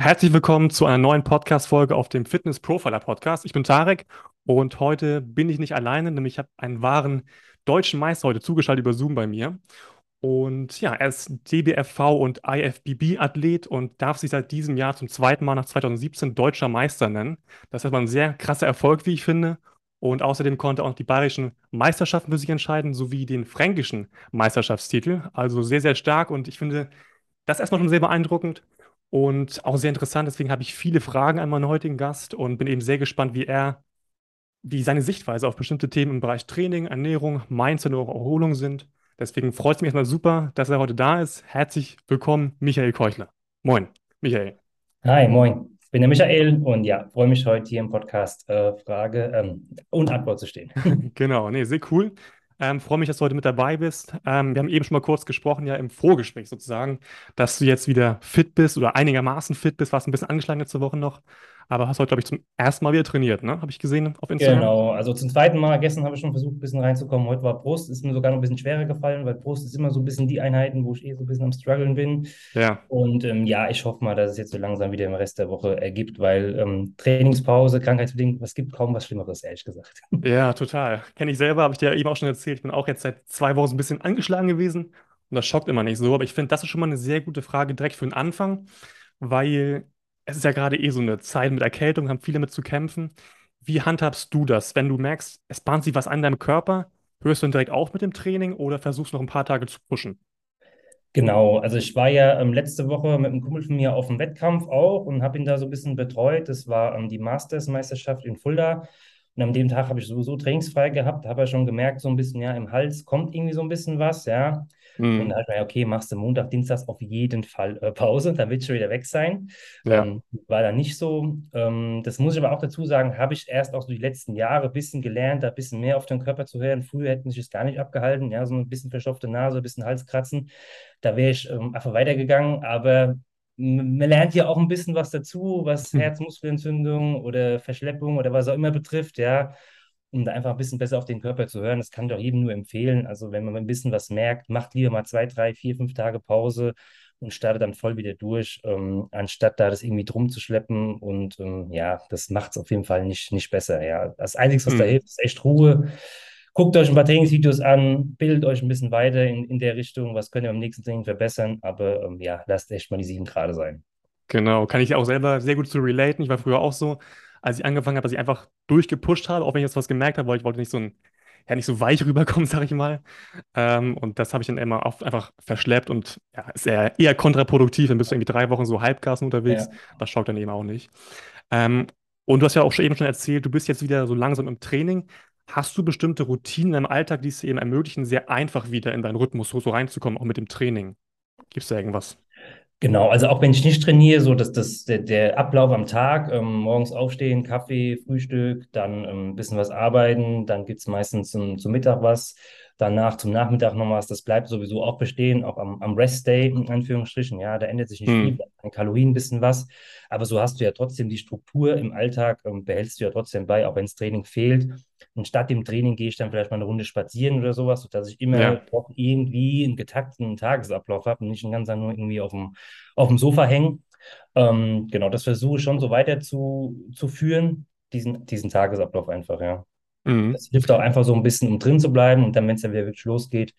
Herzlich willkommen zu einer neuen Podcast-Folge auf dem Fitness Profiler Podcast. Ich bin Tarek und heute bin ich nicht alleine, nämlich ich habe einen wahren deutschen Meister heute zugeschaltet über Zoom bei mir. Und ja, er ist DBFV und IFBB-Athlet und darf sich seit diesem Jahr zum zweiten Mal nach 2017 deutscher Meister nennen. Das ist erstmal ein sehr krasser Erfolg, wie ich finde. Und außerdem konnte er auch die bayerischen Meisterschaften für sich entscheiden, sowie den fränkischen Meisterschaftstitel. Also sehr, sehr stark und ich finde das erstmal schon sehr beeindruckend und auch sehr interessant. Deswegen habe ich viele Fragen an meinen heutigen Gast und bin eben sehr gespannt, wie er, wie seine Sichtweise auf bestimmte Themen im Bereich Training, Ernährung, Mindset und auch Erholung sind. Deswegen freut es mich erstmal super, dass er heute da ist. Herzlich willkommen, Michael Keuchler. Moin, Michael. Hi, moin. Ich bin der Michael und ja, freue mich heute hier im Podcast äh, Frage ähm, und Antwort zu stehen. genau, nee, sehr cool. Ähm, freue mich, dass du heute mit dabei bist. Ähm, wir haben eben schon mal kurz gesprochen, ja, im Vorgespräch sozusagen, dass du jetzt wieder fit bist oder einigermaßen fit bist. Warst ein bisschen angeschlagen letzte Woche noch, aber hast heute, glaube ich, zum ersten Mal wieder trainiert, ne? Habe ich gesehen auf Instagram. Genau, also zum zweiten Mal. Gestern habe ich schon versucht, ein bisschen reinzukommen. Heute war Brust, ist mir sogar noch ein bisschen schwerer gefallen, weil Brust ist immer so ein bisschen die Einheiten, wo ich eh so ein bisschen am struggeln bin. Ja. Und ähm, ja, ich hoffe mal, dass es jetzt so langsam wieder im Rest der Woche ergibt, weil ähm, Trainingspause, krankheitsbedingt, es gibt kaum was Schlimmeres, ehrlich gesagt. Ja, total. Kenne ich selber, habe ich dir eben auch schon erzählt. Ich bin auch jetzt seit zwei Wochen so ein bisschen angeschlagen gewesen und das schockt immer nicht so. Aber ich finde, das ist schon mal eine sehr gute Frage direkt für den Anfang, weil es ist ja gerade eh so eine Zeit mit Erkältung, haben viele mit zu kämpfen. Wie handhabst du das, wenn du merkst, es bahnt sich was an deinem Körper? Hörst du dann direkt auf mit dem Training oder versuchst noch ein paar Tage zu pushen? Genau, also ich war ja ähm, letzte Woche mit einem Kumpel von mir auf dem Wettkampf auch und habe ihn da so ein bisschen betreut. Das war ähm, die Masters-Meisterschaft in Fulda. Und an dem Tag habe ich sowieso trainingsfrei gehabt, habe ja schon gemerkt, so ein bisschen, ja, im Hals kommt irgendwie so ein bisschen was, ja. Mhm. Und da habe ich mir, okay, machst du Montag, Dienstag auf jeden Fall äh, Pause, dann wird schon wieder weg sein. Ja. Ähm, war da nicht so. Ähm, das muss ich aber auch dazu sagen, habe ich erst auch so die letzten Jahre ein bisschen gelernt, da ein bisschen mehr auf den Körper zu hören. Früher hätte mich das gar nicht abgehalten, ja, so ein bisschen verstopfte Nase, ein bisschen Halskratzen. Da wäre ich ähm, einfach weitergegangen, aber man lernt ja auch ein bisschen was dazu, was hm. Herzmuskelentzündung oder Verschleppung oder was auch immer betrifft, ja, um da einfach ein bisschen besser auf den Körper zu hören. Das kann ich auch jedem nur empfehlen. Also wenn man ein bisschen was merkt, macht lieber mal zwei, drei, vier, fünf Tage Pause und startet dann voll wieder durch, ähm, anstatt da das irgendwie drum zu schleppen. Und ähm, ja, das macht es auf jeden Fall nicht, nicht besser. Ja, das Einzige, was hm. da hilft, ist echt Ruhe. Guckt euch ein paar Trainingsvideos an, bildet euch ein bisschen weiter in, in der Richtung, was könnt ihr beim nächsten Training verbessern, aber ähm, ja, lasst echt mal die sieben gerade sein. Genau, kann ich auch selber sehr gut zu relaten. Ich war früher auch so, als ich angefangen habe, dass ich einfach durchgepusht habe, auch wenn ich jetzt was gemerkt habe, weil ich wollte nicht so ein, ja, nicht so weich rüberkommen, sag ich mal. Ähm, und das habe ich dann immer oft einfach verschleppt und ja, ist eher, eher kontraproduktiv. Dann bist du irgendwie drei Wochen so Halbgasen unterwegs. Ja. Das schaut dann eben auch nicht. Ähm, und du hast ja auch schon eben schon erzählt, du bist jetzt wieder so langsam im Training. Hast du bestimmte Routinen im Alltag, die es dir eben ermöglichen, sehr einfach wieder in deinen Rhythmus so, reinzukommen, auch mit dem Training? Gibt es da irgendwas? Genau, also auch wenn ich nicht trainiere, so dass das der, der Ablauf am Tag, ähm, morgens aufstehen, Kaffee, Frühstück, dann ähm, ein bisschen was arbeiten, dann gibt es meistens zum, zum Mittag was, danach zum Nachmittag noch was, das bleibt sowieso auch bestehen, auch am, am Rest Day in Anführungsstrichen, ja, da ändert sich nicht hm. viel, an Kalorien ein bisschen was, aber so hast du ja trotzdem die Struktur im Alltag, ähm, behältst du ja trotzdem bei, auch wenn das Training fehlt. Und statt dem Training gehe ich dann vielleicht mal eine Runde spazieren oder sowas, sodass ich immer ja. doch irgendwie einen getakteten Tagesablauf habe und nicht den ganzen Tag nur irgendwie auf dem, auf dem Sofa hängen. Ähm, genau, das versuche ich schon so weiter zu, zu führen, diesen, diesen Tagesablauf einfach, ja. Mhm. Das hilft auch einfach so ein bisschen, um drin zu bleiben und dann, wenn es dann wieder wirklich losgeht,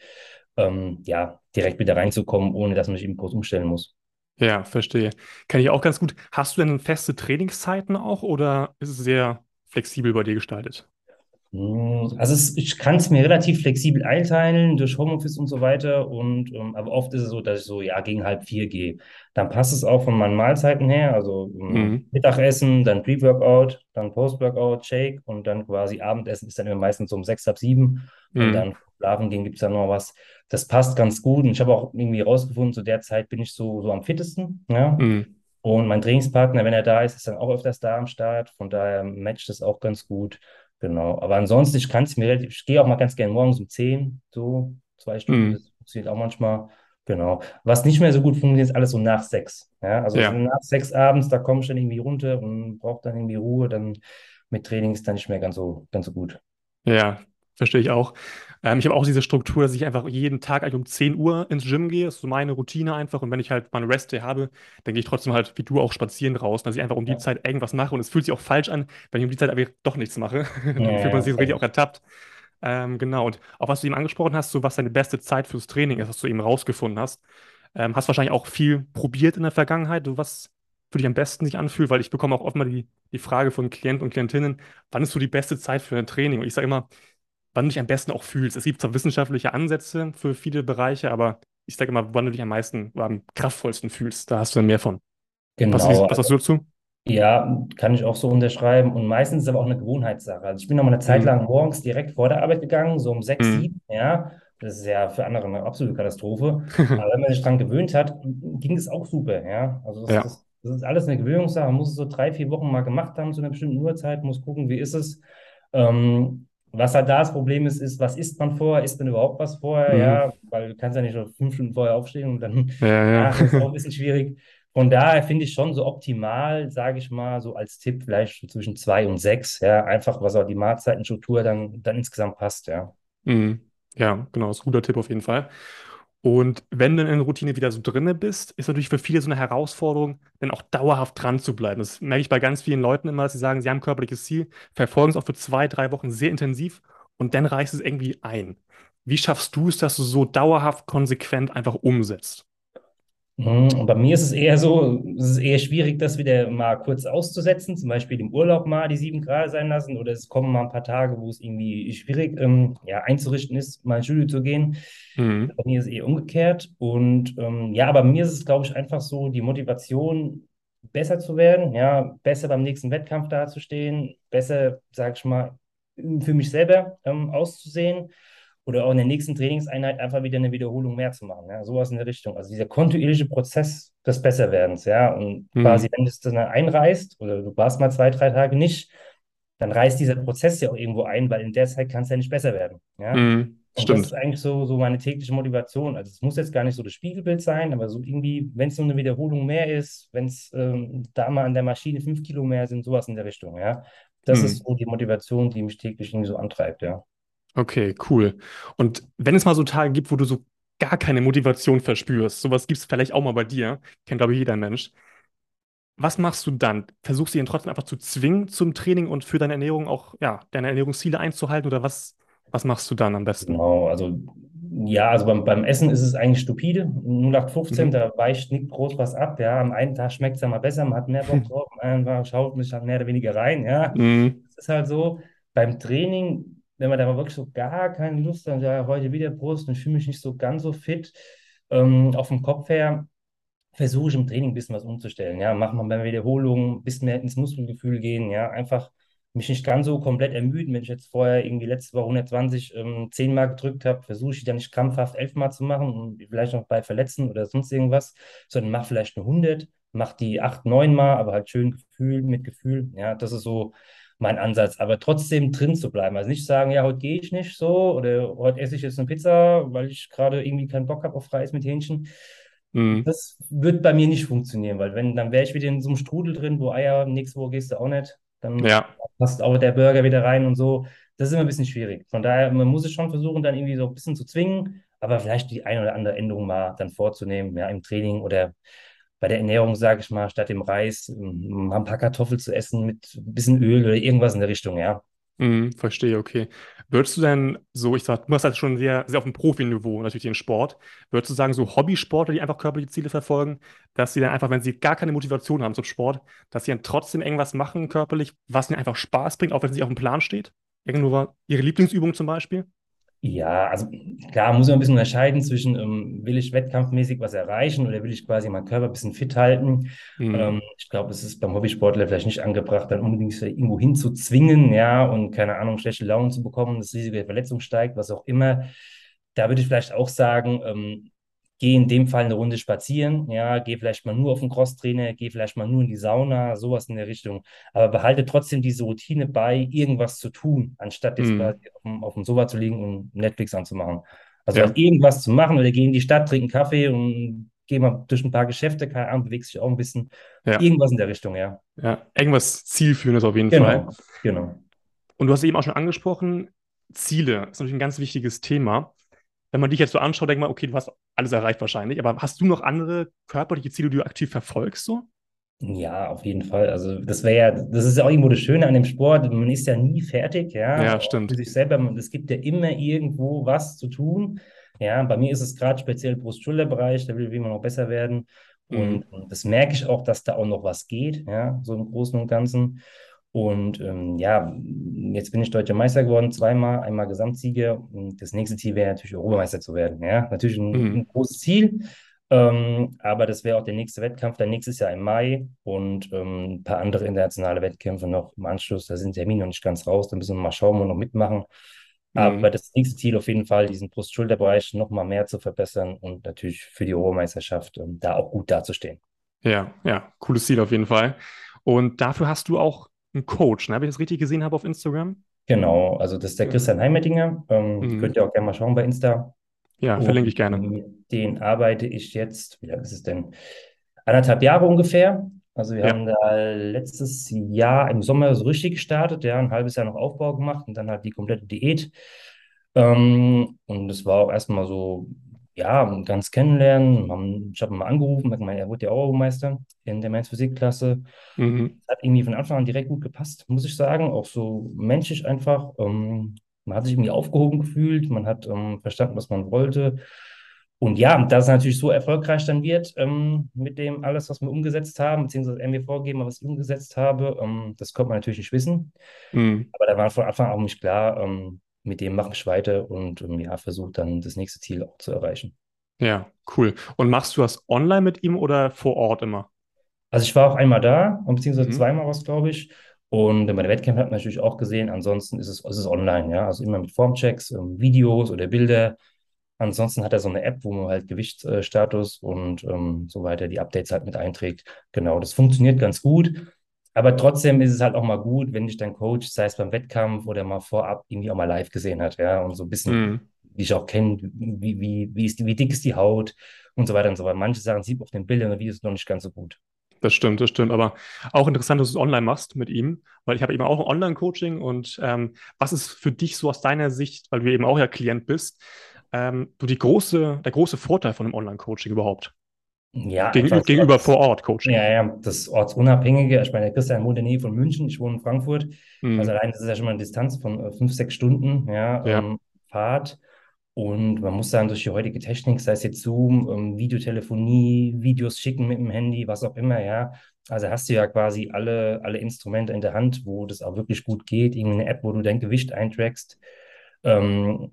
ähm, ja, direkt wieder reinzukommen, ohne dass man sich eben groß umstellen muss. Ja, verstehe. Kann ich auch ganz gut. Hast du denn feste Trainingszeiten auch oder ist es sehr flexibel bei dir gestaltet? Hm, also es, ich kann es mir relativ flexibel einteilen durch Homeoffice und so weiter. Und ähm, aber oft ist es so, dass ich so ja gegen halb vier gehe. Dann passt es auch von meinen Mahlzeiten her. Also ähm, mhm. Mittagessen, dann Pre-Workout, dann Post-Workout, Shake und dann quasi Abendessen ist dann immer meistens so um sechs, halb sieben. Mhm. Und dann schlafen gehen gibt es dann noch was. Das passt ganz gut. Und ich habe auch irgendwie rausgefunden, zu der Zeit bin ich so, so am fittesten. Ja. Mhm. Und mein Trainingspartner, wenn er da ist, ist dann auch öfters da am Start. Von daher matcht das auch ganz gut. Genau, aber ansonsten, ich kann es mir relativ, ich gehe auch mal ganz gerne morgens um 10, so zwei Stunden, mhm. das funktioniert auch manchmal. Genau. Was nicht mehr so gut funktioniert, ist alles so nach sechs. Ja, also ja. nach sechs abends, da komme ich dann irgendwie runter und brauche dann irgendwie Ruhe, dann mit Training ist dann nicht mehr ganz so, ganz so gut. Ja, verstehe ich auch. Ähm, ich habe auch diese Struktur, dass ich einfach jeden Tag eigentlich um 10 Uhr ins Gym gehe. Das ist so meine Routine einfach. Und wenn ich halt mal einen Rest-Day habe, dann gehe ich trotzdem halt, wie du auch, spazieren raus, dass ich einfach um die Ja, Zeit irgendwas mache. Und es fühlt sich auch falsch an, wenn ich um die Zeit aber doch nichts mache. ja, Dann fühlt man ja, sich richtig auch ertappt. Ähm, genau. Und auch was du eben angesprochen hast, so was deine beste Zeit fürs Training ist, was du eben rausgefunden hast. Ähm, hast wahrscheinlich auch viel probiert in der Vergangenheit, so was für dich am besten sich anfühlt, weil ich bekomme auch oft mal die, die Frage von Klienten und Klientinnen, wann ist so die beste Zeit für ein Training? Und ich sage immer, wann du dich am besten auch fühlst. Es gibt zwar wissenschaftliche Ansätze für viele Bereiche, aber ich sage immer, wann du dich am meisten oder am kraftvollsten fühlst. Da hast du dann mehr von. Was, Genau, was hast du dazu? Ja, kann ich auch so unterschreiben. Und meistens ist es aber auch eine Gewohnheitssache. Also ich bin noch mal eine Zeit Mhm. lang morgens direkt vor der Arbeit gegangen, so um sechs, Mhm. sieben, ja. Das ist ja für andere eine absolute Katastrophe. Aber wenn man sich dran gewöhnt hat, ging es auch super, ja. Also das, Ja. das, das ist alles eine Gewöhnungssache. Man muss es so drei, vier Wochen mal gemacht haben zu einer bestimmten Uhrzeit, muss gucken, wie ist es. Ähm, was halt da das Problem ist, ist, was isst man vorher? Isst man überhaupt was vorher? Mhm. Ja, weil du kannst ja nicht schon fünf Stunden vorher aufstehen und dann Ja, ja. ist auch ein bisschen schwierig. Von daher finde ich schon so optimal, sage ich mal, so als Tipp vielleicht so zwischen zwei und sechs, ja, einfach, was auch die Mahlzeitenstruktur dann, dann insgesamt passt, ja. Mhm. Ja, genau, ist ein guter Tipp auf jeden Fall. Und wenn du in der Routine wieder so drinne bist, ist natürlich für viele so eine Herausforderung, dann auch dauerhaft dran zu bleiben. Das merke ich bei ganz vielen Leuten immer, dass sie sagen, sie haben ein körperliches Ziel, verfolgen es auch für zwei, drei Wochen sehr intensiv und dann reißt es irgendwie ein. Wie schaffst du es, dass du so dauerhaft konsequent einfach umsetzt? Mhm, Und bei mir ist es eher so, es ist eher schwierig, das wieder mal kurz auszusetzen, zum Beispiel im Urlaub mal die sieben Grad sein lassen oder es kommen mal ein paar Tage, wo es irgendwie schwierig ähm, ja, einzurichten ist, mal ins Studio zu gehen. Mhm. Bei mir ist es eher umgekehrt. Und ähm, ja, aber mir ist es, glaube ich, einfach so die Motivation, besser zu werden, ja, besser beim nächsten Wettkampf dazustehen, besser, sag ich mal, für mich selber ähm, auszusehen oder auch in der nächsten Trainingseinheit einfach wieder eine Wiederholung mehr zu machen, ja, sowas in der Richtung. Also dieser kontinuierliche Prozess des Besserwerdens, ja, und quasi, Mhm. wenn du es dann einreißt oder du warst mal zwei, drei Tage nicht, dann reißt dieser Prozess ja auch irgendwo ein, weil in der Zeit kann es ja nicht besser werden, ja. Mhm. Und das ist Stimmt. eigentlich so, so meine tägliche Motivation. Also es muss jetzt gar nicht so das Spiegelbild sein, aber so irgendwie, wenn es so eine Wiederholung mehr ist, wenn es ähm, da mal an der Maschine fünf Kilo mehr sind, sowas in der Richtung, ja. Das ist Mhm. so die Motivation, die mich täglich irgendwie so antreibt, ja. Okay, cool. Und wenn es mal so Tage gibt, wo du so gar keine Motivation verspürst, sowas gibt es vielleicht auch mal bei dir, kennt glaube ich jeder Mensch. Was machst du dann? Versuchst du ihn trotzdem einfach zu zwingen zum Training und für deine Ernährung auch, ja, deine Ernährungsziele einzuhalten oder was, was machst du dann am besten? Genau, also ja, also beim, beim Essen ist es eigentlich stupide. 0815, Mhm. da weicht nicht groß was ab. Ja, am einen Tag schmeckt es ja mal besser, man hat mehr Bock drauf, am anderen Tag schaut man sich halt mehr oder weniger rein. Ja, Mhm. es ist halt so, beim Training, wenn man da mal wirklich so gar keine Lust hat, ja, heute wieder Brust und ich fühle mich nicht so ganz so fit, ähm, auf dem Kopf her, versuche ich im Training ein bisschen was umzustellen. Ja, mach mal bei Wiederholungen, ein bisschen mehr ins Muskelgefühl gehen. Ja, einfach mich nicht ganz so komplett ermüden. Wenn ich jetzt vorher irgendwie letzte Woche 120 ähm, 10 Mal gedrückt habe, versuche ich dann nicht krampfhaft 11 Mal zu machen und vielleicht noch bei Verletzen oder sonst irgendwas, sondern mach vielleicht eine 100, mach die 8, 9 Mal, aber halt schön Gefühl, mit Gefühl. Ja, das ist so mein Ansatz. Aber trotzdem drin zu bleiben. Also nicht sagen, ja, heute gehe ich nicht so oder heute esse ich jetzt eine Pizza, weil ich gerade irgendwie keinen Bock habe auf Reis mit Hähnchen. Mhm. Das wird bei mir nicht funktionieren, weil wenn, dann wäre ich wieder in so einem Strudel drin, wo Eier, nächste Woche gehst du auch nicht, dann Ja. passt auch der Burger wieder rein und so. Das ist immer ein bisschen schwierig. Von daher, man muss es schon versuchen, dann irgendwie so ein bisschen zu zwingen, aber vielleicht die eine oder andere Änderung mal dann vorzunehmen, ja, im Training oder bei der Ernährung, sage ich mal, statt dem Reis ähm, mal ein paar Kartoffeln zu essen mit ein bisschen Öl oder irgendwas in der Richtung, ja. Mhm. Verstehe, okay. Würdest du denn so, ich sag, du machst halt schon sehr, sehr auf dem Profiniveau natürlich den Sport. Würdest du sagen, so Hobbysportler, die einfach körperliche Ziele verfolgen, dass sie dann einfach, wenn sie gar keine Motivation haben zum Sport, dass sie dann trotzdem irgendwas machen körperlich, was ihnen einfach Spaß bringt, auch wenn es nicht auf dem Plan steht? Irgendwo ihre Lieblingsübung zum Beispiel? Ja, also klar muss man ein bisschen unterscheiden zwischen, ähm, will ich wettkampfmäßig was erreichen oder will ich quasi meinen Körper ein bisschen fit halten. Mhm. Ähm, ich glaube, es ist beim Hobbysportler vielleicht nicht angebracht, dann unbedingt irgendwo hinzuzwingen, ja, und keine Ahnung, schlechte Laune zu bekommen, das Risiko der Verletzung steigt, was auch immer. Da würde ich vielleicht auch sagen, ähm, geh in dem Fall eine Runde spazieren, ja, geh vielleicht mal nur auf den Crosstrainer, geh vielleicht mal nur in die Sauna, sowas in der Richtung. Aber behalte trotzdem diese Routine bei, irgendwas zu tun, anstatt jetzt Mhm. auf dem, auf dem Sofa zu liegen und Netflix anzumachen. Also Ja, irgendwas zu machen oder geh in die Stadt, trink einen Kaffee und geh mal durch ein paar Geschäfte, keine Ahnung, bewegst dich auch ein bisschen. ja, Irgendwas in der Richtung, ja. ja. Irgendwas Zielführendes auf jeden Fall. Genau, genau. Und du hast eben auch schon angesprochen, Ziele ist natürlich ein ganz wichtiges Thema. Wenn man dich jetzt so anschaut, denkt man, okay, du hast alles erreicht wahrscheinlich, aber hast du noch andere körperliche Ziele, die du aktiv verfolgst so? Ja, auf jeden Fall. Also das wäre ja, das ist ja auch irgendwo das Schöne an dem Sport. Man ist ja nie fertig, ja. Ja, Auch Für stimmt. sich selber. Es gibt ja immer irgendwo was zu tun. Ja, bei mir ist es gerade speziell Brust-Schulter-Bereich, da will will man noch besser werden. Mhm. Und, und das merke ich auch, dass da auch noch was geht, ja, so im Großen und Ganzen. Und ähm, ja, jetzt bin ich Deutscher Meister geworden, zweimal, einmal Gesamtsieger. Und das nächste Ziel wäre natürlich Europameister zu werden. Ja, natürlich ein, Mhm. ein großes Ziel. Ähm, aber das wäre auch der nächste Wettkampf, dann nächstes Jahr im Mai und ähm, ein paar andere internationale Wettkämpfe noch im Anschluss. Da sind Termine noch nicht ganz raus, da müssen wir mal schauen und noch mitmachen. Aber Mhm. das nächste Ziel auf jeden Fall, diesen Brust-Schulter-Bereich noch mal mehr zu verbessern und natürlich für die Europameisterschaft ähm, da auch gut dazustehen. Ja, ja, cooles Ziel auf jeden Fall. Und dafür hast du auch einen Coach, ne? Habe ich das richtig gesehen habe auf Instagram? Genau, also das ist der. Christian Heimettinger. Ähm, Mhm. könnt ihr auch gerne mal schauen bei Insta. Ja, verlinke ich Und gerne. mit denen arbeite ich jetzt, wie lange ist es denn? Anderthalb Jahre ungefähr. Also wir Ja. haben da letztes Jahr im Sommer so richtig gestartet, ja, ein halbes Jahr noch Aufbau gemacht und dann halt die komplette Diät. Ähm, und es war auch erstmal so, ja, ganz kennenlernen. Haben, ich habe ihn mal angerufen, hab gemeint, er wurde ja auch Meister in der Men's Physik-Klasse. Mhm. Hat irgendwie von Anfang an direkt gut gepasst, muss ich sagen. Auch so menschlich einfach. Ähm, man hat sich irgendwie aufgehoben gefühlt, man hat ähm, verstanden, was man wollte. Und ja, dass es natürlich so erfolgreich dann wird ähm, mit dem alles, was wir umgesetzt haben, beziehungsweise er mir vorgegeben, hat, was ich umgesetzt habe, ähm, das konnte man natürlich nicht wissen. Mhm. Aber da war von Anfang an auch nicht klar, ähm, mit dem mache ich weiter und ähm, ja, versuche dann das nächste Ziel auch zu erreichen. Ja, cool. Und machst du das online mit ihm oder vor Ort immer? Also ich war auch einmal da, und beziehungsweise Mhm. zweimal was, glaube ich. Und bei der Wettkämpfe hat man natürlich auch gesehen, ansonsten ist es, ist es online, ja. Also immer mit Formchecks, ähm, Videos oder Bilder. Ansonsten hat er so eine App, wo man halt Gewichtsstatus und ähm, so weiter die Updates halt mit einträgt. Genau, das funktioniert ganz gut. Aber trotzdem ist es halt auch mal gut, wenn dich dein Coach, sei es beim Wettkampf oder mal vorab, irgendwie auch mal live gesehen hat, ja. Und so ein bisschen, Mhm. wie ich auch kenne, wie, wie, wie, ist die, wie dick ist die Haut und so weiter und so weiter. Manche Sachen sieht man auf den Bildern und Videos noch nicht ganz so gut. Das stimmt, das stimmt. Aber auch interessant, dass du es online machst mit ihm, weil ich habe eben auch ein Online-Coaching und ähm, was ist für dich so aus deiner Sicht, weil du eben auch ja Klient bist, ähm, so die große, der große Vorteil von einem Online-Coaching überhaupt? Ja, Gegenüber, einfach so gegenüber vor Ort Coaching. ja, ja, das Ortsunabhängige. Ich meine, Christian wohnt in der Nähe von München, ich wohne in Frankfurt. Also Mhm. allein das ist ja schon mal eine Distanz von äh, fünf, sechs Stunden, ja, Ja, ähm, Fahrt. Und man muss sagen, durch die heutige Technik, sei es jetzt Zoom, ähm, Videotelefonie, Videos schicken mit dem Handy, was auch immer, ja. Also hast du ja quasi alle, alle Instrumente in der Hand, wo das auch wirklich gut geht. Irgendeine App, wo du dein Gewicht eintrackst. Ähm,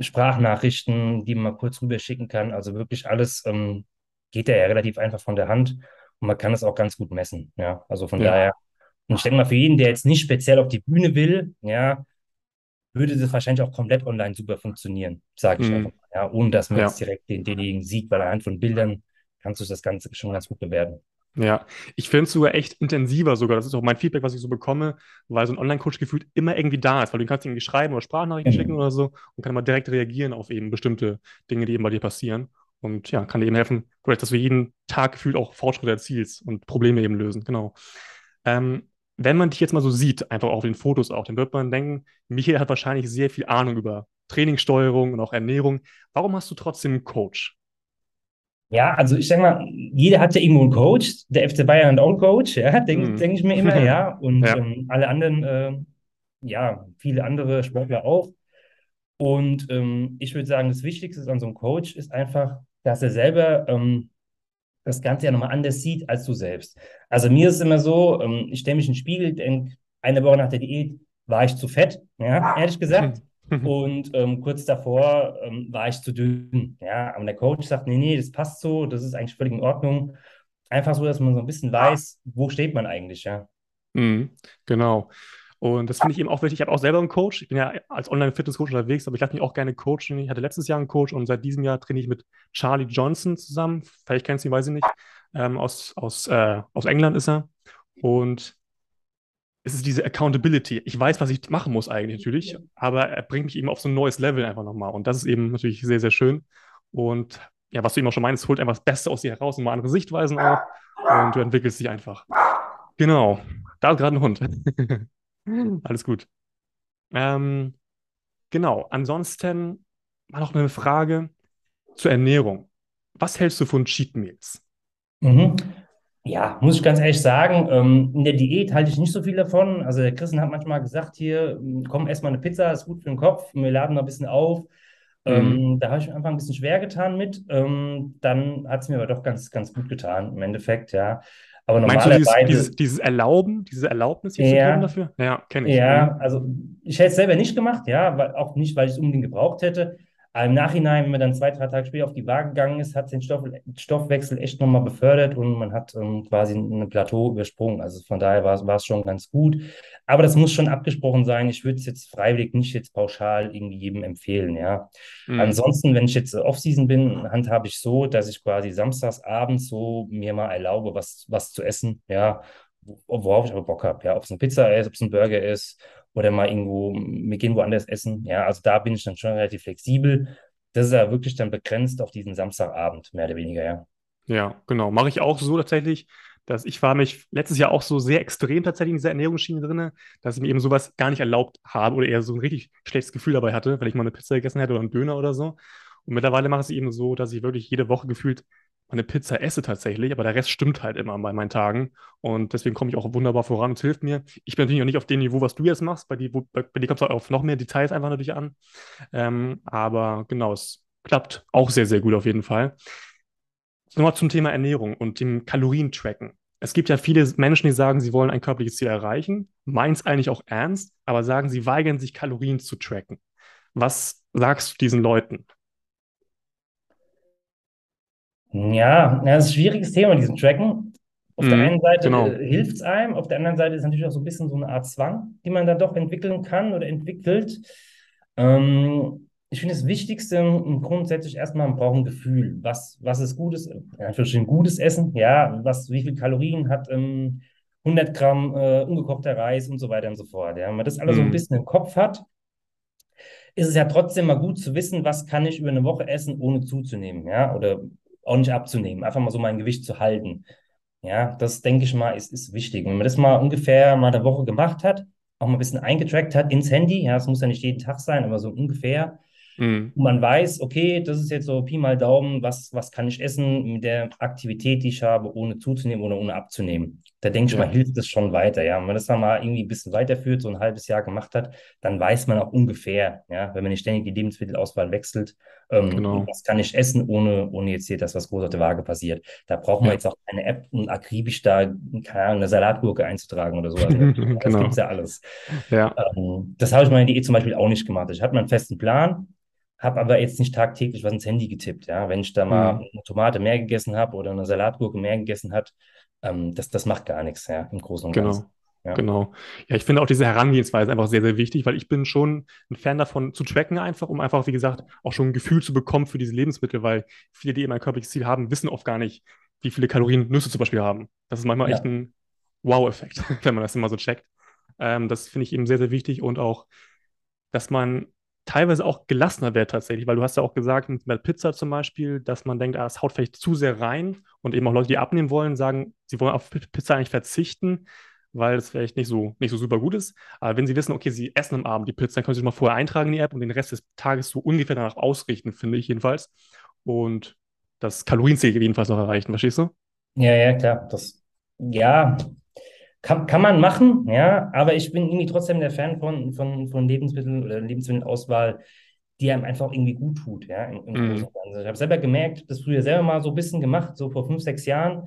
Sprachnachrichten, die man mal kurz rüberschicken kann. Also wirklich alles ähm, geht ja, ja relativ einfach von der Hand und man kann es auch ganz gut messen. Ja, also von ja, daher, und ich denke mal, für jeden, der jetzt nicht speziell auf die Bühne will, ja, würde das wahrscheinlich auch komplett online super funktionieren, sage ich einfach mhm. mal. Ja, ohne dass man jetzt Ja. direkt den, denjenigen sieht, weil anhand von Bildern kannst du das Ganze schon ganz gut bewerten. Ja, ich finde es sogar echt intensiver sogar. Das ist auch mein Feedback, was ich so bekomme, weil so ein Online-Coach gefühlt immer irgendwie da ist, weil du kannst irgendwie schreiben oder Sprachnachrichten schicken Genau. oder so und kann immer direkt reagieren auf eben bestimmte Dinge, die eben bei dir passieren. Und ja, kann dir eben helfen, vielleicht, dass du jeden Tag gefühlt auch Fortschritte erzielst und Probleme eben lösen. Genau. Ähm, wenn man dich jetzt mal so sieht, einfach auf den Fotos auch, dann wird man denken, Michael hat wahrscheinlich sehr viel Ahnung über Trainingssteuerung und auch Ernährung. Warum hast du trotzdem einen Coach? Ja, also ich sag mal, jeder hat ja irgendwo einen Coach. Der FC Bayern hat auch einen Coach, ja, denke Hm. denk ich mir immer, ja. Und Ja. ähm, alle anderen, äh, ja, viele andere Sportler auch. Und ähm, ich würde sagen, das Wichtigste an so einem Coach ist einfach, dass er selber ähm, das Ganze ja nochmal anders sieht als du selbst. Also mir ist es immer so, ähm, ich stelle mich in den Spiegel, denke, eine Woche nach der Diät war ich zu fett, ja, ehrlich gesagt. Und ähm, kurz davor ähm, war ich zu dünn. Ja, aber der Coach sagt, nee, nee, das passt so, das ist eigentlich völlig in Ordnung. Einfach so, dass man so ein bisschen weiß, wo steht man eigentlich, ja. Mhm, genau. Und das finde ich eben auch wichtig. Ich habe auch selber einen Coach. Ich bin ja als Online-Fitness-Coach unterwegs, aber ich lasse mich auch gerne coachen. Ich hatte letztes Jahr einen Coach und seit diesem Jahr trainiere ich mit Charlie Johnson zusammen. Vielleicht kennst du ihn, weiß ich nicht. Ähm, aus, aus, äh, aus England ist er. Und es ist diese Accountability. Ich weiß, was ich machen muss eigentlich natürlich, aber er bringt mich eben auf so ein neues Level einfach nochmal. Und das ist eben natürlich sehr, sehr schön. Und ja, was du eben auch schon meinst, holt einfach das Beste aus dir heraus und mal andere Sichtweisen auch. Und du entwickelst dich einfach. Genau. Da ist gerade ein Hund. Alles gut. Ähm, Genau, ansonsten mal noch eine Frage zur Ernährung. Was hältst du von Cheat Meals? Mhm. Ja, muss ich ganz ehrlich sagen, ähm, in der Diät halte ich nicht so viel davon. Also der Christian hat manchmal gesagt, hier, komm, ess mal eine Pizza, ist gut für den Kopf, wir laden noch ein bisschen auf. Mhm. Ähm, da habe ich mir einfach ein bisschen schwer getan mit. Ähm, dann hat es mir aber doch ganz, ganz gut getan, im Endeffekt, ja. Aber Meinst du dieses, normalerweise, dieses, dieses Erlauben, diese Erlaubnis, zu geben ja, dafür? Ja, kenne ich. Ja, Mhm. also ich hätte es selber nicht gemacht, ja, weil, auch nicht, weil ich es unbedingt gebraucht hätte. Aber im Nachhinein, wenn man dann zwei, drei Tage später auf die Waage gegangen ist, hat es den Stoff, Stoffwechsel echt nochmal befördert und man hat ähm, quasi ein Plateau übersprungen. Also von daher war es war es schon ganz gut. Aber das muss schon abgesprochen sein. Ich würde es jetzt freiwillig nicht jetzt pauschal irgendwie jedem empfehlen, ja. Mhm. Ansonsten, wenn ich jetzt Off-Season bin, handhabe ich so, dass ich quasi samstags abends so mir mal erlaube, was, was zu essen, ja, worauf ich aber Bock habe, ja, ob es eine Pizza ist, ob es ein Burger ist oder mal irgendwo, wir gehen woanders essen. Ja, also da bin ich dann schon relativ flexibel. Das ist ja wirklich dann begrenzt auf diesen Samstagabend, mehr oder weniger, ja. Ja, genau. Mache ich auch so tatsächlich, dass ich war mich letztes Jahr auch so sehr extrem tatsächlich in dieser Ernährungsschiene drin, dass ich mir eben sowas gar nicht erlaubt habe oder eher so ein richtig schlechtes Gefühl dabei hatte, wenn ich mal eine Pizza gegessen hätte oder einen Döner oder so. Und mittlerweile mache ich es eben so, dass ich wirklich jede Woche gefühlt eine Pizza esse tatsächlich, aber der Rest stimmt halt immer bei meinen Tagen. Und deswegen komme ich auch wunderbar voran und es hilft mir. Ich bin natürlich noch nicht auf dem Niveau, was du jetzt machst. Bei dir, bei, dir kommt es auf noch mehr Details einfach natürlich an. Ähm, aber genau, es klappt auch sehr, sehr gut auf jeden Fall. Nochmal zum Thema Ernährung und dem Kalorientracken. Es gibt ja viele Menschen, die sagen, sie wollen ein körperliches Ziel erreichen, meinen es eigentlich auch ernst, aber sagen, sie weigern sich, Kalorien zu tracken. Was sagst du diesen Leuten? Ja, das ist ein schwieriges Thema, diesen Tracken. Auf der Mhm, einen Seite genau. äh, hilft es einem, auf der anderen Seite ist natürlich auch so ein bisschen so eine Art Zwang, die man dann doch entwickeln kann oder entwickelt. Ähm, ich finde das Wichtigste grundsätzlich erstmal, man braucht ein Gefühl. Was, was ist gutes, in Anführungsstrichen gutes Essen? Ja, was, wie viel Kalorien hat ähm, 100 Gramm äh, ungekochter Reis und so weiter und so fort. Ja, wenn man das alles so ein Mhm, bisschen im Kopf hat, ist es ja trotzdem mal gut zu wissen, was kann ich über eine Woche essen, ohne zuzunehmen, ja, oder auch nicht abzunehmen, einfach mal so mein Gewicht zu halten. Ja, das denke ich mal, ist, ist wichtig. Wenn man das mal ungefähr mal eine Woche gemacht hat, auch mal ein bisschen eingetrackt hat ins Handy, ja, es muss ja nicht jeden Tag sein, aber so ungefähr, mhm, und man weiß, okay, das ist jetzt so Pi mal Daumen, was, was kann ich essen mit der Aktivität, die ich habe, ohne zuzunehmen oder ohne abzunehmen. Da denke ich mal, ja, hilft das schon weiter. Ja, wenn man das dann mal irgendwie ein bisschen weiterführt, so ein halbes Jahr gemacht hat, dann weiß man auch ungefähr, ja, wenn man nicht ständig die Lebensmittelauswahl wechselt, ähm, genau. was kann ich essen, ohne, ohne jetzt hier das, was groß auf der Waage passiert. Da braucht man Ja, jetzt auch keine App, um akribisch da, keine Ahnung, eine Salatgurke einzutragen oder so. Also das gibt es genau. ja alles. Ja, Ähm, das habe ich meine Diät zum Beispiel auch nicht gemacht. Ich hatte meinen festen Plan habe aber jetzt nicht tagtäglich was ins Handy getippt. Ja? Wenn ich da mal mhm, eine Tomate mehr gegessen habe oder eine Salatgurke mehr gegessen hat, ähm, das, das macht gar nichts, ja, im Großen und Ganzen. genau. Ja, Genau. Ja, ich finde auch diese Herangehensweise einfach sehr, sehr wichtig, weil ich bin schon ein Fan davon zu tracken einfach, um einfach, wie gesagt, auch schon ein Gefühl zu bekommen für diese Lebensmittel, weil viele, die eben ein körperliches Ziel haben, wissen oft gar nicht, wie viele Kalorien Nüsse zum Beispiel haben. Das ist manchmal echt ja, ein Wow-Effekt, wenn man das immer so checkt. Ähm, das finde ich eben sehr, sehr wichtig und auch, dass man teilweise auch gelassener wird tatsächlich, weil du hast ja auch gesagt, mit der Pizza zum Beispiel, dass man denkt, ah, es haut vielleicht zu sehr rein und eben auch Leute, die abnehmen wollen, sagen, sie wollen auf Pizza eigentlich verzichten, weil es vielleicht nicht so, nicht so super gut ist. Aber wenn sie wissen, okay, sie essen am Abend die Pizza, dann können sie sich mal vorher eintragen in die App und den Rest des Tages so ungefähr danach ausrichten, finde ich jedenfalls. Und das Kalorienziel jedenfalls noch erreichen, verstehst du? ja, ja, klar. Das, ja, kann, kann man machen, ja, aber ich bin irgendwie trotzdem der Fan von, von, von Lebensmitteln oder Lebensmittelauswahl, die einem einfach irgendwie gut tut, ja, im, im Mhm. Ich habe selber gemerkt, das früher selber mal so ein bisschen gemacht, so vor fünf, sechs Jahren.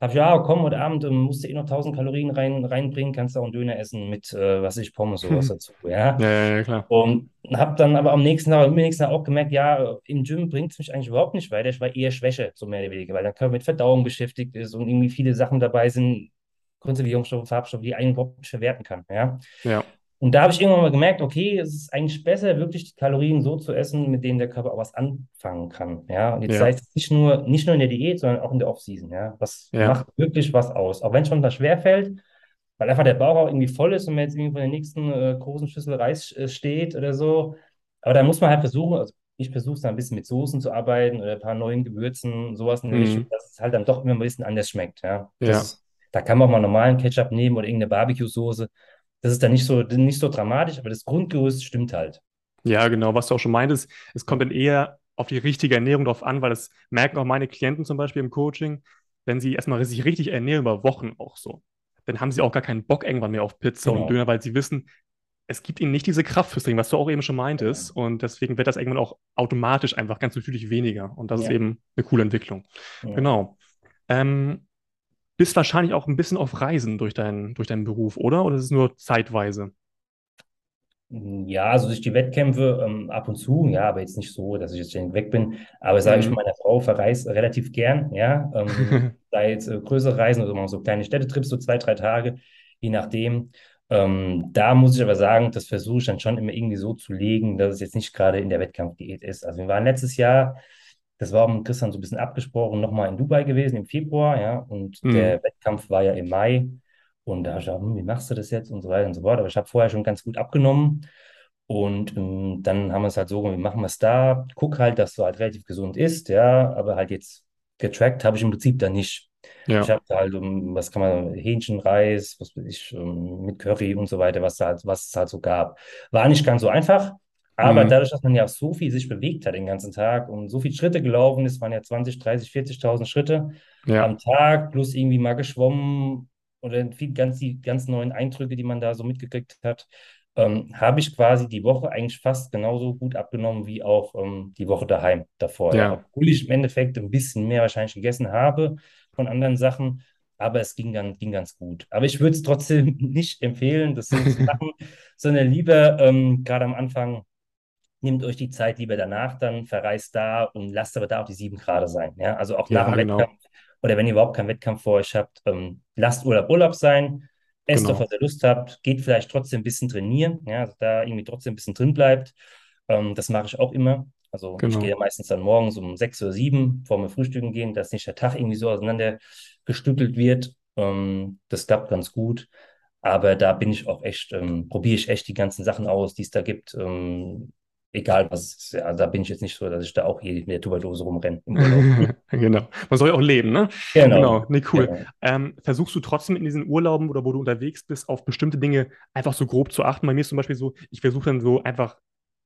Habe ich, ja, komm, heute Abend ähm, musst du eh noch 1000 Kalorien rein, reinbringen, kannst du auch einen Döner essen mit, äh, was ich, Pommes, sowas dazu, ja. Ja, ja, klar. Und habe dann aber am nächsten Tag, am nächsten Tag auch gemerkt, ja, im Gym bringt es mich eigentlich überhaupt nicht weiter. Ich war eher Schwäche, so mehr oder weniger, weil dann Körper mit Verdauung beschäftigt ist und irgendwie viele Sachen dabei sind, Konservierungsstoffe, Farbstoffe, die einen überhaupt nicht verwerten kann. Ja? Ja, Und da habe ich irgendwann mal gemerkt, okay, es ist eigentlich besser, wirklich die Kalorien so zu essen, mit denen der Körper auch was anfangen kann. Ja, und jetzt sei ja, es nicht nur, nicht nur in der Diät, sondern auch in der Off-Season. Ja, was ja. macht wirklich was aus? Auch wenn es schon da schwer fällt, weil einfach der Bauch auch irgendwie voll ist und man jetzt irgendwie von der nächsten äh, großen Schüssel Reis äh, steht oder so. Aber da muss man halt versuchen, also ich versuche es dann ein bisschen mit Soßen zu arbeiten oder ein paar neuen Gewürzen, sowas Richtung, Mhm. dass es halt dann doch immer ein bisschen anders schmeckt. Ja, das da kann man auch mal normalen Ketchup nehmen oder irgendeine Barbecue-Soße. Das ist dann nicht so, nicht so dramatisch, aber das Grundgerüst stimmt halt. Ja, genau, was du auch schon meintest, es kommt dann eher auf die richtige Ernährung drauf an, weil das merken auch meine Klienten zum Beispiel im Coaching, wenn sie erstmal sich richtig ernähren über Wochen auch so, dann haben sie auch gar keinen Bock irgendwann mehr auf Pizza und Genau. Döner, weil sie wissen, es gibt ihnen nicht diese Kraft fürs Training, was du auch eben schon meintest. Und deswegen wird das irgendwann auch automatisch einfach ganz natürlich weniger. Und das ist Ja, eben eine coole Entwicklung. ja. Genau. Ähm, bist wahrscheinlich auch ein bisschen auf Reisen durch deinen, durch deinen Beruf, oder? Oder ist es nur zeitweise? Ja, also durch die Wettkämpfe ähm, ab und zu, ja, aber jetzt nicht so, dass ich jetzt ständig weg bin. Aber sage ich, Mhm. meine Frau verreist relativ gern, ja. Ähm, sei jetzt äh, größere Reisen oder mal so kleine Städtetrips, so zwei, drei Tage, je nachdem. Ähm, da muss ich aber sagen, das versuche ich dann schon immer irgendwie so zu legen, dass es jetzt nicht gerade in der Wettkampfdiät ist. Also wir waren letztes Jahr, das war mit Christian so ein bisschen abgesprochen, nochmal in Dubai gewesen im Februar, ja, und Mhm. der Wettkampf war ja im Mai. Und da habe ich gedacht, hm, wie machst du das jetzt und so weiter und so fort. Aber ich habe vorher schon ganz gut abgenommen. Und ähm, dann haben wir es halt so, gemacht, wie machen wir es da? Guck halt, dass du halt relativ gesund isst, ja, aber halt jetzt getrackt habe ich im Prinzip da nicht. Ich Ja. habe da halt, um, was kann man, Hähnchenreis, was weiß ich, um, mit Curry und so weiter, was da halt, was es halt so gab. War nicht ganz so einfach, aber Mhm. dadurch, dass man ja so viel sich bewegt hat den ganzen Tag und so viele Schritte gelaufen ist, waren ja 20, 30, 40.000 Schritte Ja. am Tag, plus irgendwie mal geschwommen oder viel, ganz, die ganz neuen Eindrücke, die man da so mitgekriegt hat, ähm, habe ich quasi die Woche eigentlich fast genauso gut abgenommen wie auch ähm, die Woche daheim davor. Ja. Ja. Obwohl ich im Endeffekt ein bisschen mehr wahrscheinlich gegessen habe von anderen Sachen, aber es ging, dann, ging ganz gut. Aber ich würde es trotzdem nicht empfehlen. Das so Sachen, sondern lieber ähm, gerade am Anfang nehmt euch die Zeit lieber danach dann, verreist da und lasst aber da auch die sieben Grad sein. Ja? Also auch nach Ja, dem genau. Wettkampf oder wenn ihr überhaupt keinen Wettkampf vor euch habt, ähm, lasst Urlaub Urlaub sein, esst Genau. was ihr Lust habt, geht vielleicht trotzdem ein bisschen trainieren, ja, also da irgendwie trotzdem ein bisschen drin bleibt. Ähm, das mache ich auch immer. Also ich gehe Genau. ja meistens dann morgens um sechs oder sieben vor mir frühstücken gehen, dass nicht der Tag irgendwie so auseinander gestückelt wird. Ähm, das klappt ganz gut. Aber da bin ich auch echt, ähm, probiere ich echt die ganzen Sachen aus, die es da gibt. Ähm, egal was. Ja, da bin ich jetzt nicht so, dass ich da auch hier mit der Tupperdose rumrenne. Genau. Man soll ja auch leben, ne? Genau, Genau. Nee, cool. genau. Ähm, versuchst du trotzdem in diesen Urlauben oder wo du unterwegs bist, auf bestimmte Dinge einfach so grob zu achten? Bei mir ist zum Beispiel so, ich versuche dann so einfach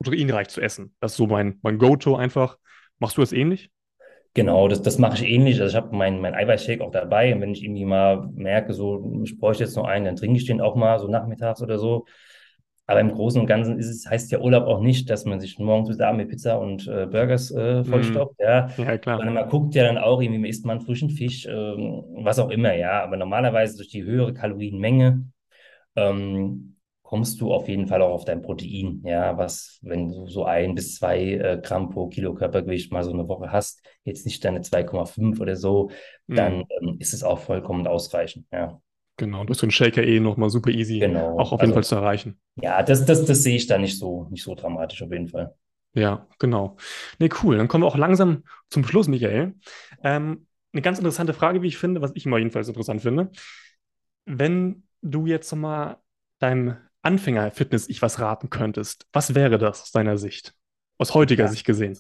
proteinreich zu essen. Das ist so mein, mein Go-To einfach. Machst du das ähnlich? Genau, das, das mache ich ähnlich. Also ich habe mein, mein Eiweißshake auch dabei. Und wenn ich irgendwie mal merke, so, ich bräuchte jetzt noch einen, dann trinke ich den auch mal so nachmittags oder so. Aber im Großen und Ganzen ist es, heißt ja Urlaub auch nicht, dass man sich morgens bis abends mit Pizza und äh, Burgers äh, Hm. vollstopft, ja. Ja, klar. Sondern man guckt ja dann auch irgendwie, isst man frischen Fisch, ähm, was auch immer, ja. Aber normalerweise durch die höhere Kalorienmenge ähm, kommst du auf jeden Fall auch auf dein Protein, ja, was, wenn du so ein bis zwei äh, Gramm pro Kilo Körpergewicht mal so eine Woche hast, jetzt nicht deine 2,5 oder so, dann Hm. ähm, ist es auch vollkommen ausreichend, ja. Genau. Du hast so einen Shaker eh nochmal super easy auch Genau, auf jeden Fall also zu erreichen. ja, das, das, das sehe ich da nicht so, nicht so dramatisch auf jeden Fall. Ja, genau. Nee, cool. Dann kommen wir auch langsam zum Schluss, Michael. Ähm, eine ganz interessante Frage, wie ich finde, was ich immer jedenfalls interessant finde. Wenn du jetzt mal deinem Anfänger-Fitness-Ich was raten könntest, was wäre das aus deiner Sicht? Aus heutiger Ja. Sicht gesehen?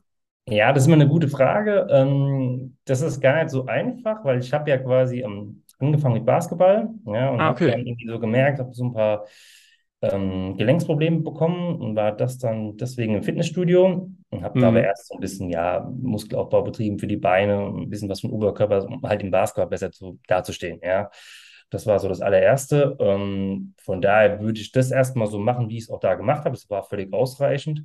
Ja, das ist immer eine gute Frage. Ähm, das ist gar nicht so einfach, weil ich habe ja quasi angefangen mit Basketball, ja, und Ah, habe dann okay. irgendwie so gemerkt, habe so ein paar ähm, Gelenksprobleme bekommen und war das dann deswegen im Fitnessstudio und habe Mhm. erst so ein bisschen, ja, Muskelaufbau betrieben für die Beine und ein bisschen was den Oberkörper, um halt im Basketball besser zu, dazustehen, ja. Das war so das allererste. Ähm, von daher würde ich das erstmal so machen, wie ich es auch da gemacht habe. Es war völlig ausreichend.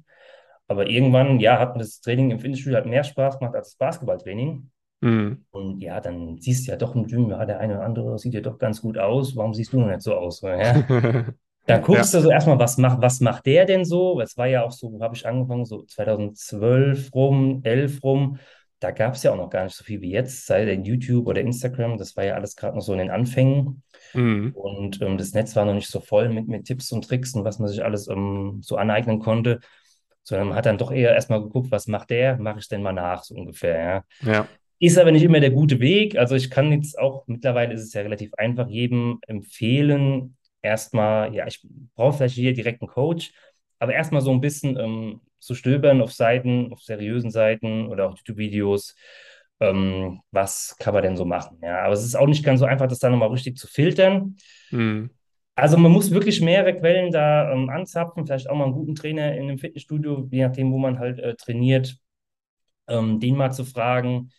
Aber irgendwann, ja, hat mir das Training im Fitnessstudio halt mehr Spaß gemacht als das Basketballtraining. Mhm. Und ja, dann siehst du ja doch im Gym, ja, der eine oder andere sieht ja doch ganz gut aus. Warum siehst du noch nicht so aus? Ja? Dann Ja. guckst du so erstmal, was macht, was macht der denn so? Es war ja auch so, wo habe ich angefangen, so 2012 rum, 11 rum. Da gab es ja auch noch gar nicht so viel wie jetzt, sei denn YouTube oder Instagram. Das war ja alles gerade noch so in den Anfängen. Mhm. Und ähm, das Netz war noch nicht so voll mit, mit Tipps und Tricks und was man sich alles ähm, so aneignen konnte, sondern man hat dann doch eher erstmal geguckt, was macht der? Mache ich denn mal nach, so ungefähr, ja. Ja. Ist aber nicht immer der gute Weg. Also ich kann jetzt auch, mittlerweile ist es ja relativ einfach, jedem empfehlen, erstmal, ja, ich brauche vielleicht hier direkt einen Coach, aber erstmal so ein bisschen ähm, zu stöbern auf Seiten, auf seriösen Seiten oder auch YouTube-Videos. Ähm, was kann man denn so machen? Ja, aber es ist auch nicht ganz so einfach, das dann nochmal richtig zu filtern. Mhm. Also man muss wirklich mehrere Quellen da ähm, anzapfen, vielleicht auch mal einen guten Trainer in einem Fitnessstudio, je nachdem, wo man halt äh, trainiert, ähm, den mal zu fragen.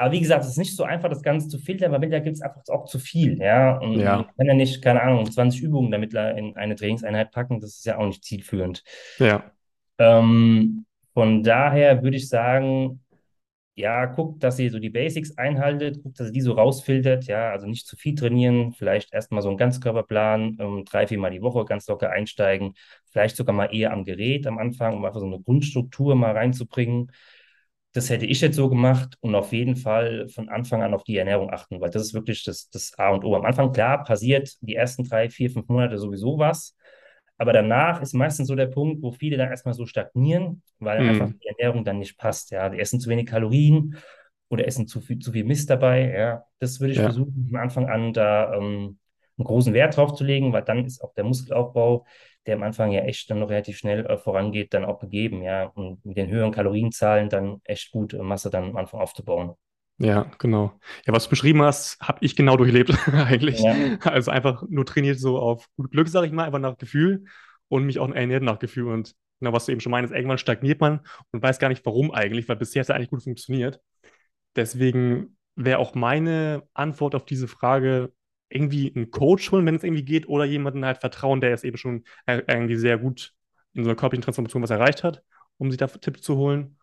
Aber wie gesagt, es ist nicht so einfach, das Ganze zu filtern, weil da gibt es einfach auch zu viel, ja. Und Ja, kann ja nicht, keine Ahnung, 20 Übungen damit in eine Trainingseinheit packen, das ist ja auch nicht zielführend. ja, Ähm, von daher würde ich sagen, ja, guckt, dass ihr so die Basics einhaltet, guckt, dass ihr die so rausfiltert, ja, also nicht zu viel trainieren, vielleicht erstmal so einen Ganzkörperplan, ähm, drei, viermal die Woche ganz locker einsteigen, vielleicht sogar mal eher am Gerät am Anfang, um einfach so eine Grundstruktur mal reinzubringen. Das hätte ich jetzt so gemacht und auf jeden Fall von Anfang an auf die Ernährung achten, weil das ist wirklich das, das A und O. Am Anfang, klar, passiert die ersten drei, vier, fünf Monate sowieso was. Aber danach ist meistens so der Punkt, wo viele dann erstmal so stagnieren, weil einfach hm, die Ernährung dann nicht passt. Ja, die essen zu wenig Kalorien oder essen zu viel, zu viel Mist dabei. Ja, das würde ich ja, versuchen, von Anfang an da ähm, einen großen Wert drauf zu legen, weil dann ist auch der Muskelaufbau, der am Anfang ja echt dann noch relativ schnell äh, vorangeht, dann auch gegeben. Ja, und mit den höheren Kalorienzahlen dann echt gut äh, Masse dann am Anfang aufzubauen. ja, genau. Ja, was du beschrieben hast, habe ich genau durchlebt eigentlich. Ja, Also einfach nur trainiert so auf gut Glück, sage ich mal, einfach nach Gefühl und mich auch ernährt nach Gefühl. Und genau, was du eben schon meinst, irgendwann stagniert man und weiß gar nicht, warum eigentlich, weil bisher hat es ja eigentlich gut funktioniert. Deswegen wäre auch meine Antwort auf diese Frage irgendwie einen Coach holen, wenn es irgendwie geht, oder jemanden halt vertrauen, der es eben schon äh, irgendwie sehr gut in so einer körperlichen Transformation was erreicht hat, um sich da Tipps zu holen.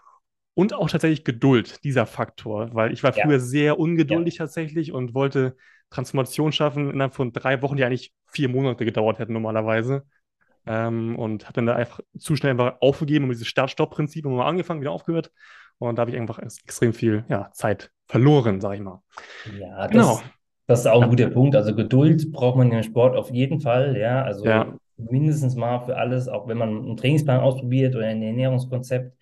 Und auch tatsächlich Geduld, dieser Faktor, weil ich war früher ja, sehr ja, ungeduldig tatsächlich und wollte Transformation schaffen innerhalb von drei Wochen, die eigentlich vier Monate gedauert hätten normalerweise. Ähm, und habe dann da einfach zu schnell einfach aufgegeben und dieses Start-Stopp-Prinzip immer mal angefangen, wieder aufgehört. Und da habe ich einfach ex- extrem viel ja, Zeit verloren, sage ich mal. ja, Genau. Das, ist auch ein Ja, guter Punkt. Also Geduld braucht man im Sport auf jeden Fall. Ja, ja, also mindestens mal für alles, auch wenn man einen Trainingsplan ausprobiert oder ein Ernährungskonzept.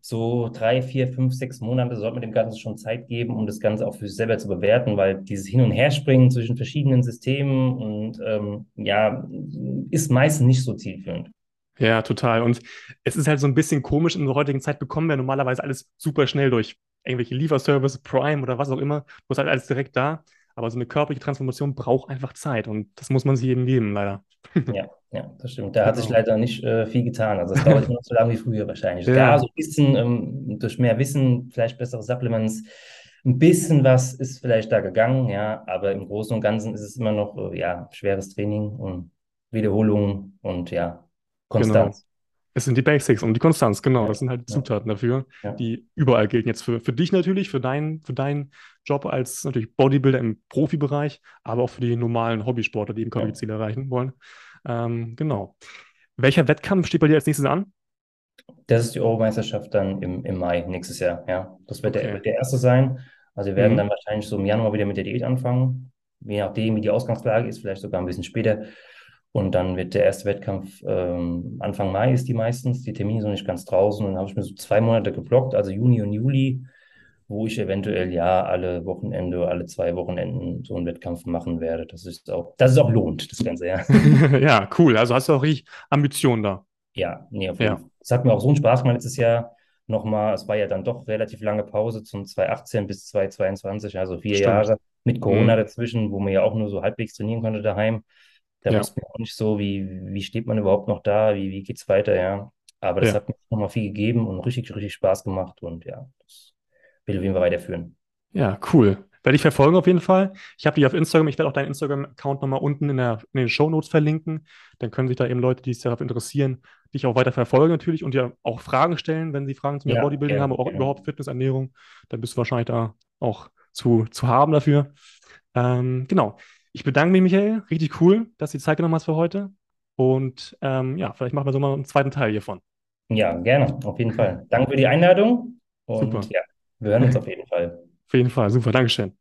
So drei, vier, fünf, sechs Monate sollte man dem Ganzen schon Zeit geben, um das Ganze auch für sich selber zu bewerten, weil dieses Hin- und Herspringen zwischen verschiedenen Systemen und ähm, ja, ist meistens nicht so zielführend. ja, total. Und es ist halt so ein bisschen komisch, in der heutigen Zeit bekommen wir normalerweise alles super schnell durch irgendwelche Lieferservice, Prime oder was auch immer. Du hast halt alles direkt da. Aber so eine körperliche Transformation braucht einfach Zeit und das muss man sich eben geben, leider. Ja, ja, das stimmt. Da hat sich Genau. leider nicht äh, viel getan. Also es dauert immer noch so lange wie früher wahrscheinlich. Ja, Ja, so ein bisschen ähm, durch mehr Wissen, vielleicht bessere Supplements, ein bisschen was ist vielleicht da gegangen, ja, aber im Großen und Ganzen ist es immer noch äh, ja, schweres Training und Wiederholungen und ja, genau. Es sind die Basics und die Konstanz, genau. Das sind halt die ja, Zutaten dafür, ja, die überall gelten. Jetzt für, für dich natürlich, für deinen, für deinen Job als natürlich Bodybuilder im Profibereich, aber auch für die normalen Hobbysportler, die eben körperliche ja. Erreichen wollen. Ähm, genau. Welcher Wettkampf steht bei dir als nächstes an? Das ist die Europameisterschaft dann im, im Mai nächstes Jahr, ja. Das wird der, Okay. wird der erste sein. Also wir werden Mhm. dann wahrscheinlich so im Januar wieder mit der Diät anfangen. Je nachdem, wie die Ausgangslage ist, vielleicht sogar ein bisschen später. Und dann wird der erste Wettkampf ähm, Anfang Mai ist die meistens. Die Termine sind noch nicht ganz draußen. Und dann habe ich mir so zwei Monate geblockt, also Juni und Juli, wo ich eventuell ja alle Wochenende, alle zwei Wochenenden so einen Wettkampf machen werde. Das ist auch, das ist auch lohnt, das Ganze, ja. Ja, cool. Also hast du auch richtig Ambitionen da. Ja, nee, auf jeden Ja, Fall. Es hat mir auch so einen Spaß gemacht letztes Jahr nochmal. Es war ja dann doch relativ lange Pause zum 2018 bis 2022, also vier stimmt. Jahre mit Corona Mhm. dazwischen, wo man ja auch nur so halbwegs trainieren konnte daheim. Da Ja, wusste man auch nicht so, wie, wie steht man überhaupt noch da, wie, wie geht's weiter, ja. Aber das ja. hat mir nochmal viel gegeben und richtig, richtig Spaß gemacht und ja, das will ich auf jeden Fall weiterführen. Ja, cool. Werde ich verfolgen auf jeden Fall. Ich habe dich auf Instagram. Ich werde auch deinen Instagram-Account nochmal unten in, der, in den Shownotes verlinken. Dann können sich da eben Leute, die sich darauf interessieren, dich auch weiter verfolgen natürlich und dir auch Fragen stellen, wenn sie Fragen zum Ja, Bodybuilding haben gerne, oder auch gerne. überhaupt Fitness, Ernährung. Dann bist du wahrscheinlich da auch zu, zu haben dafür. Ähm, genau. Ich bedanke mich, Michael. Richtig cool, dass du die Zeit genommen hast für heute. Und ähm, ja, vielleicht machen wir so mal einen zweiten Teil hiervon. Ja, gerne, auf jeden Fall. Danke für die Einladung und Super. ja, wir hören uns auf jeden Fall. Auf jeden Fall. Super. Dankeschön.